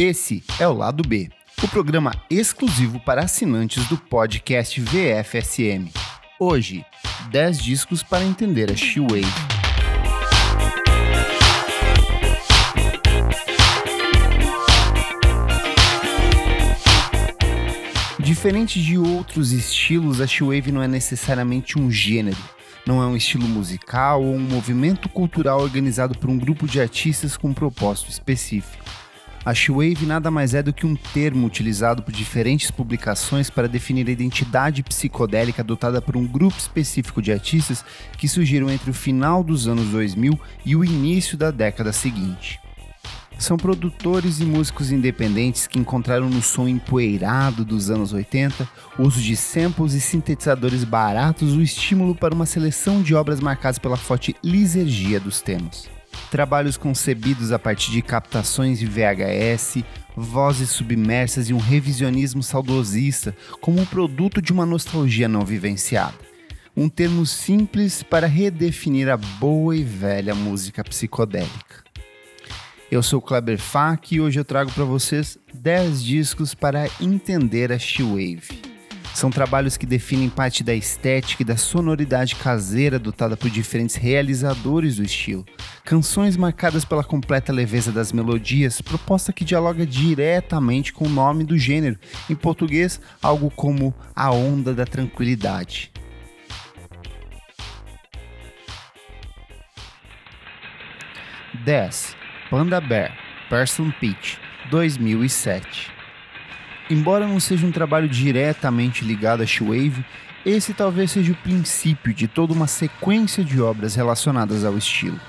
Esse é o Lado B, o programa exclusivo para assinantes do podcast VFSM. Hoje, 10 discos para entender a She-Wave. Diferente de outros estilos, a She-Wave não é necessariamente um gênero. Não é um estilo musical ou um movimento cultural organizado por um grupo de artistas com um propósito específico. A She-Wave nada mais é do que um termo utilizado por diferentes publicações para definir a identidade psicodélica adotada por um grupo específico de artistas que surgiram entre o final dos anos 2000 e o início da década seguinte. São produtores e músicos independentes que encontraram no som empoeirado dos anos 80 o uso de samples e sintetizadores baratos o estímulo para uma seleção de obras marcadas pela forte lisergia dos temas trabalhos concebidos a partir de captações de VHS, vozes submersas e um revisionismo saudosista como produto de uma nostalgia não vivenciada. Um termo simples para redefinir a boa e velha música psicodélica. Eu sou Kleber Fak e hoje eu trago para vocês 10 discos para entender a She-Wave. São trabalhos que definem parte da estética e da sonoridade caseira adotada por diferentes realizadores do estilo. Canções marcadas pela completa leveza das melodias, proposta que dialoga diretamente com o nome do gênero, em português, algo como a onda da tranquilidade. Dez Panda Bear, Person Pitch, 2007 Embora não seja um trabalho diretamente ligado a She-Wave, esse talvez seja o princípio de toda uma sequência de obras relacionadas ao estilo.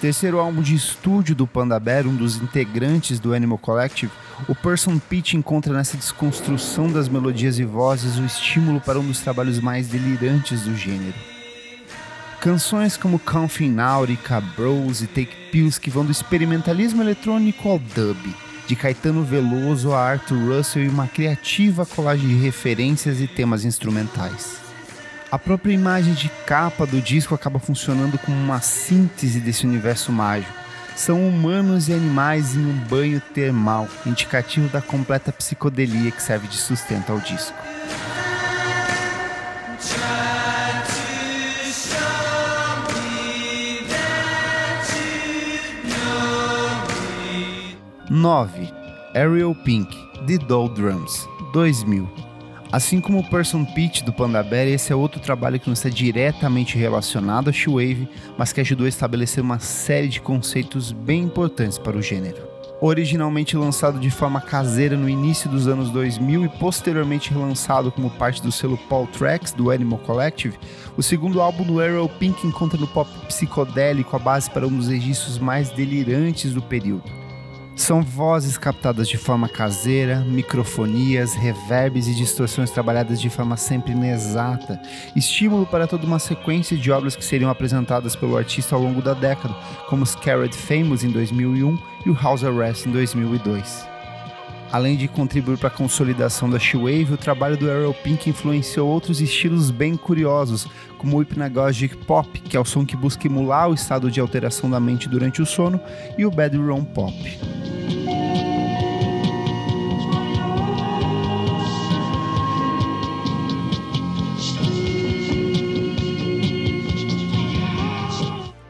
Terceiro álbum de estúdio do Panda Bear, um dos integrantes do Animal Collective, o Person Pitch encontra nessa desconstrução das melodias e vozes o estímulo para um dos trabalhos mais delirantes do gênero. Canções como Náutica, Bros e Take Pills que vão do experimentalismo eletrônico ao dub, de Caetano Veloso a Arthur Russell e uma criativa colagem de referências e temas instrumentais. A própria imagem de capa do disco acaba funcionando como uma síntese desse universo mágico. São humanos e animais em um banho termal, indicativo da completa psicodelia que serve de sustento ao disco. 9. Ariel Pink, The Drums, 2000. Assim como Person Pitch do Panda Bear, esse é outro trabalho que não está diretamente relacionado a Shoewave, mas que ajudou a estabelecer uma série de conceitos bem importantes para o gênero. Originalmente lançado de forma caseira no início dos anos 2000 e posteriormente relançado como parte do selo Paul Tracks do Animal Collective, o segundo álbum do Ariel Pink encontra no pop psicodélico a base para um dos registros mais delirantes do período são vozes captadas de forma caseira, microfonias, reverbs e distorções trabalhadas de forma sempre inexata, estímulo para toda uma sequência de obras que seriam apresentadas pelo artista ao longo da década, como Scared Famous em 2001 e o House Arrest em 2002. Além de contribuir para a consolidação da She-Wave, o trabalho do Ariel Pink influenciou outros estilos bem curiosos, como o Hypnagogic Pop, que é o som que busca emular o estado de alteração da mente durante o sono, e o Bedroom Pop.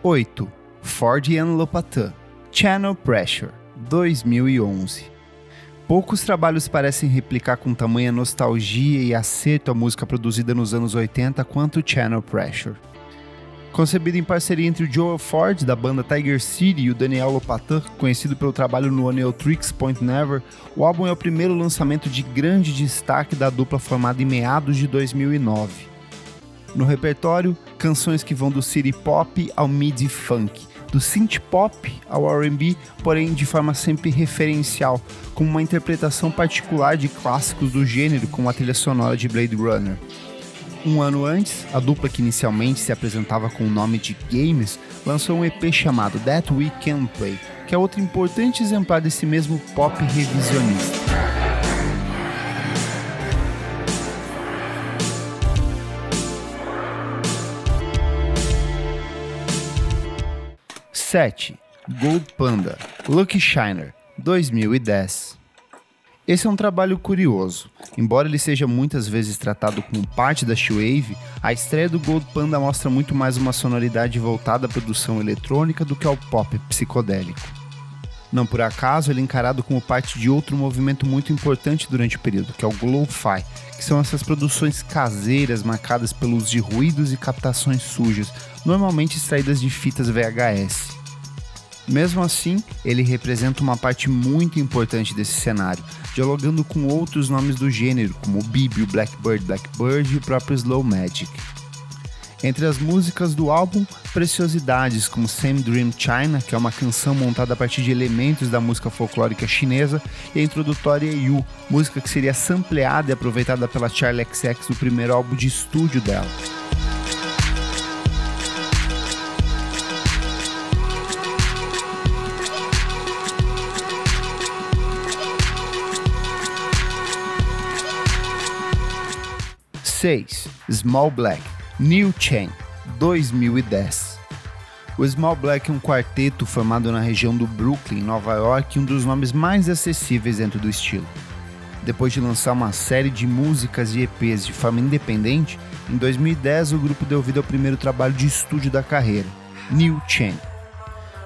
Oito. Ford and Lopatin Channel Pressure 2011 Poucos trabalhos parecem replicar com tamanha nostalgia e acerto a música produzida nos anos 80 quanto Channel Pressure. Concebido em parceria entre o Joel Ford, da banda Tiger City, e o Daniel Lopatin, conhecido pelo trabalho no Tricks Point Never, o álbum é o primeiro lançamento de grande destaque da dupla formada em meados de 2009. No repertório, canções que vão do city pop ao midi funk, do synth pop ao R&B, porém de forma sempre referencial, com uma interpretação particular de clássicos do gênero, como a trilha sonora de Blade Runner. Um ano antes, a dupla que inicialmente se apresentava com o nome de Games lançou um EP chamado That We Can Play, que é outro importante exemplar desse mesmo pop revisionista. 7. Gold Panda, Lucky Shiner, 2010. Esse é um trabalho curioso. Embora ele seja muitas vezes tratado como parte da Shewave, a estreia do Gold Panda mostra muito mais uma sonoridade voltada à produção eletrônica do que ao pop psicodélico. Não por acaso ele é encarado como parte de outro movimento muito importante durante o período, que é o Glow-Fi, que são essas produções caseiras marcadas pelo uso de ruídos e captações sujas, normalmente extraídas de fitas VHS. Mesmo assim, ele representa uma parte muito importante desse cenário, dialogando com outros nomes do gênero, como o Bibi, o Blackbird Blackbird e o próprio Slow Magic. Entre as músicas do álbum, preciosidades como Same Dream China, que é uma canção montada a partir de elementos da música folclórica chinesa, e a introdutória You, música que seria sampleada e aproveitada pela Charlie XX do primeiro álbum de estúdio dela. Small Black New Chain, 2010. O Small Black é um quarteto formado na região do Brooklyn, Nova York, e um dos nomes mais acessíveis dentro do estilo. Depois de lançar uma série de músicas e EPs de forma independente, em 2010 o grupo deu vida ao primeiro trabalho de estúdio da carreira, New Chain.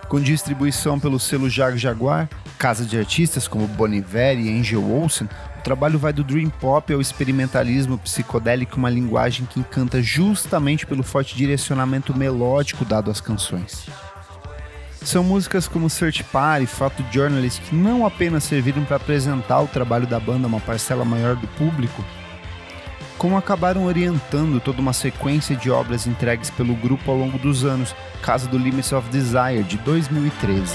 Com distribuição pelo selo Jag Jaguar, casa de artistas como Bon Iver e Angel Olsen, o trabalho vai do dream pop ao experimentalismo psicodélico, uma linguagem que encanta justamente pelo forte direcionamento melódico dado às canções. São músicas como Search Party e Photo Journalist que não apenas serviram para apresentar o trabalho da banda a uma parcela maior do público, como acabaram orientando toda uma sequência de obras entregues pelo grupo ao longo dos anos, caso do Limits of Desire de 2013.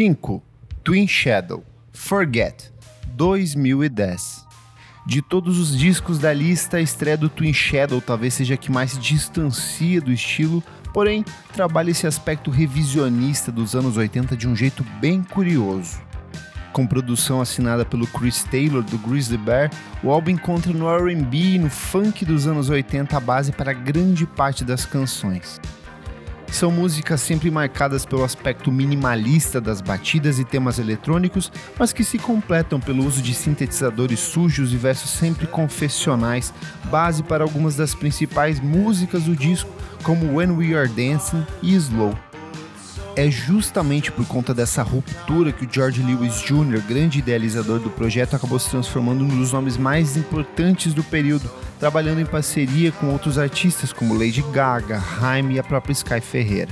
5. Twin Shadow Forget 2010 De todos os discos da lista, a estreia do Twin Shadow talvez seja a que mais se distancia do estilo, porém trabalha esse aspecto revisionista dos anos 80 de um jeito bem curioso. Com produção assinada pelo Chris Taylor do Grizzly Bear, o álbum encontra no R&B e no funk dos anos 80 a base para grande parte das canções. São músicas sempre marcadas pelo aspecto minimalista das batidas e temas eletrônicos, mas que se completam pelo uso de sintetizadores sujos e versos sempre confessionais, base para algumas das principais músicas do disco, como When We Are Dancing e Slow. É justamente por conta dessa ruptura que o George Lewis Jr., grande idealizador do projeto, acabou se transformando num dos nomes mais importantes do período, trabalhando em parceria com outros artistas como Lady Gaga, Haim e a própria Sky Ferreira.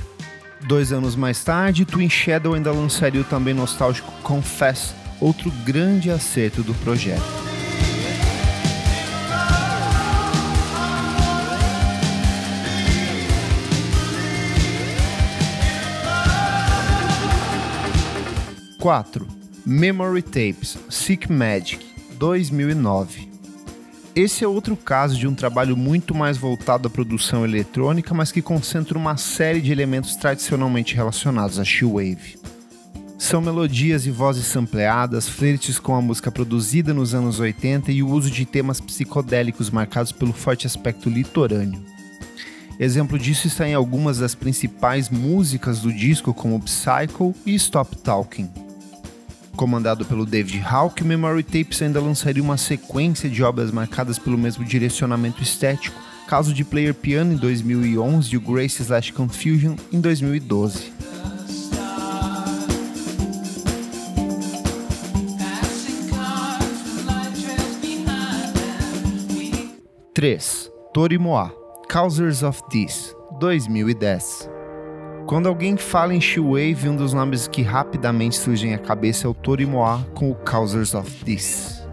Dois anos mais tarde, Twin Shadow ainda lançaria o também nostálgico Confess, outro grande acerto do projeto. Quatro, Memory Tapes, Sick Magic, 2009. Esse é outro caso de um trabalho muito mais voltado à produção eletrônica, mas que concentra uma série de elementos tradicionalmente relacionados à She-Wave. São melodias e vozes sampleadas, flertes com a música produzida nos anos 80 e o uso de temas psicodélicos marcados pelo forte aspecto litorâneo. Exemplo disso está em algumas das principais músicas do disco, como Psycho e Stop Talking. Comandado pelo David Hawk, Memory Tapes ainda lançaria uma sequência de obras marcadas pelo mesmo direcionamento estético, caso de Player Piano em 2011 e o Grace Slash Confusion em 2012. Três, Torimoa, Causers of This, 2010. Quando alguém fala em She-Wave, um dos nomes que rapidamente surgem à cabeça é o Torimoa com o Causers of This.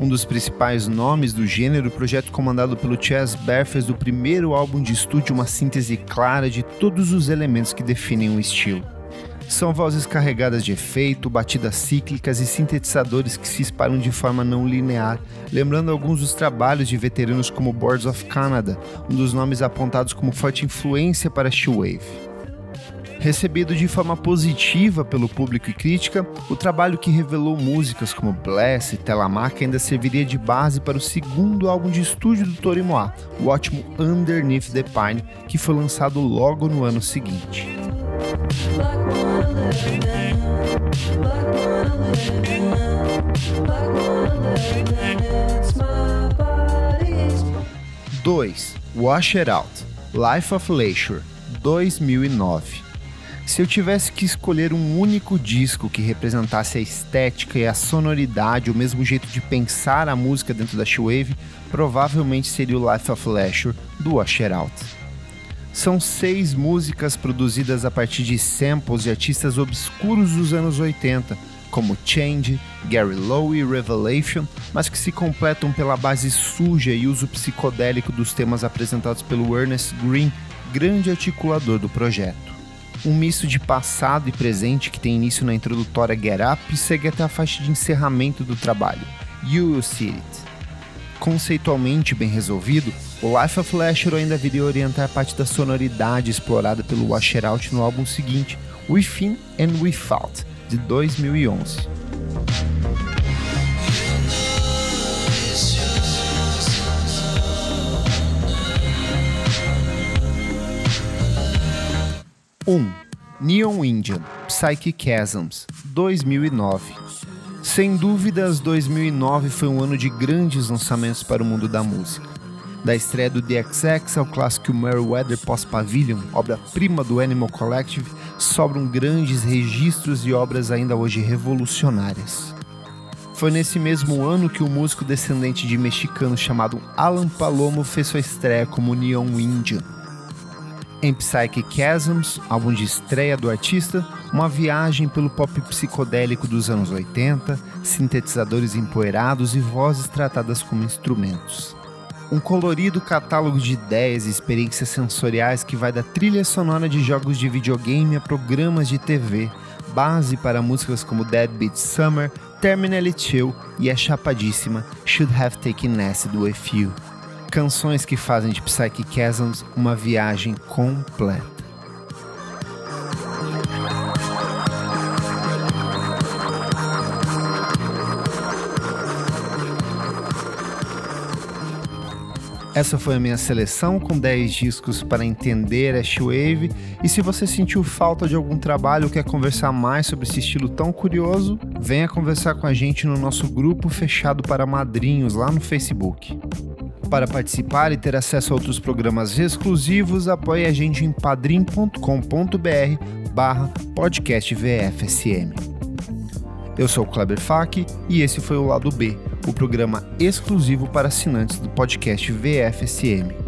Um dos principais nomes do gênero, o projeto comandado pelo Chess Bear fez do primeiro álbum de estúdio uma síntese clara de todos os elementos que definem o estilo. São vozes carregadas de efeito, batidas cíclicas e sintetizadores que se espalham de forma não linear, lembrando alguns dos trabalhos de veteranos como Boards of Canada, um dos nomes apontados como forte influência para She-Wave. Recebido de forma positiva pelo público e crítica, o trabalho que revelou músicas como Bless e Telamac ainda serviria de base para o segundo álbum de estúdio do Torimoa, o ótimo Underneath the Pine, que foi lançado logo no ano seguinte. 2. Wash It Out Life of Leisure 2009 se eu tivesse que escolher um único disco que representasse a estética e a sonoridade, o mesmo jeito de pensar a música dentro da Showwave, provavelmente seria o Life of Leisure do Usher Out. São seis músicas produzidas a partir de samples de artistas obscuros dos anos 80, como Change, Gary Lowe e Revelation, mas que se completam pela base suja e uso psicodélico dos temas apresentados pelo Ernest Green, grande articulador do projeto. Um misto de passado e presente que tem início na introdutória Get Up e segue até a faixa de encerramento do trabalho, You Will See It. Conceitualmente bem resolvido, o Life of Lasher ainda viria orientar parte da sonoridade explorada pelo Washer Out no álbum seguinte, Within and Without, de 2011. Um, Neon Indian, Psyche Chasms, 2009. Sem dúvidas, 2009 foi um ano de grandes lançamentos para o mundo da música. Da estreia do DXX ao clássico Meriwether Post-Pavilion, obra-prima do Animal Collective, sobram grandes registros de obras ainda hoje revolucionárias. Foi nesse mesmo ano que o músico descendente de mexicano chamado Alan Palomo fez sua estreia como Neon Indian. Em Psyche Chasms, álbum de estreia do artista, uma viagem pelo pop psicodélico dos anos 80, sintetizadores empoeirados e vozes tratadas como instrumentos um colorido catálogo de ideias e experiências sensoriais que vai da trilha sonora de jogos de videogame a programas de TV, base para músicas como Deadbeat Summer, Terminally Chill e a chapadíssima Should Have Taken Acid With You. Canções que fazem de Psyche Chasms uma viagem completa. Essa foi a minha seleção com 10 discos para entender a Wave. E se você sentiu falta de algum trabalho ou quer conversar mais sobre esse estilo tão curioso, venha conversar com a gente no nosso grupo fechado para madrinhos lá no Facebook. Para participar e ter acesso a outros programas exclusivos, apoie a gente em padrim.com.br barra podcast VFSM. Eu sou o Kleber Fak e esse foi o Lado B o programa exclusivo para assinantes do podcast VFSM.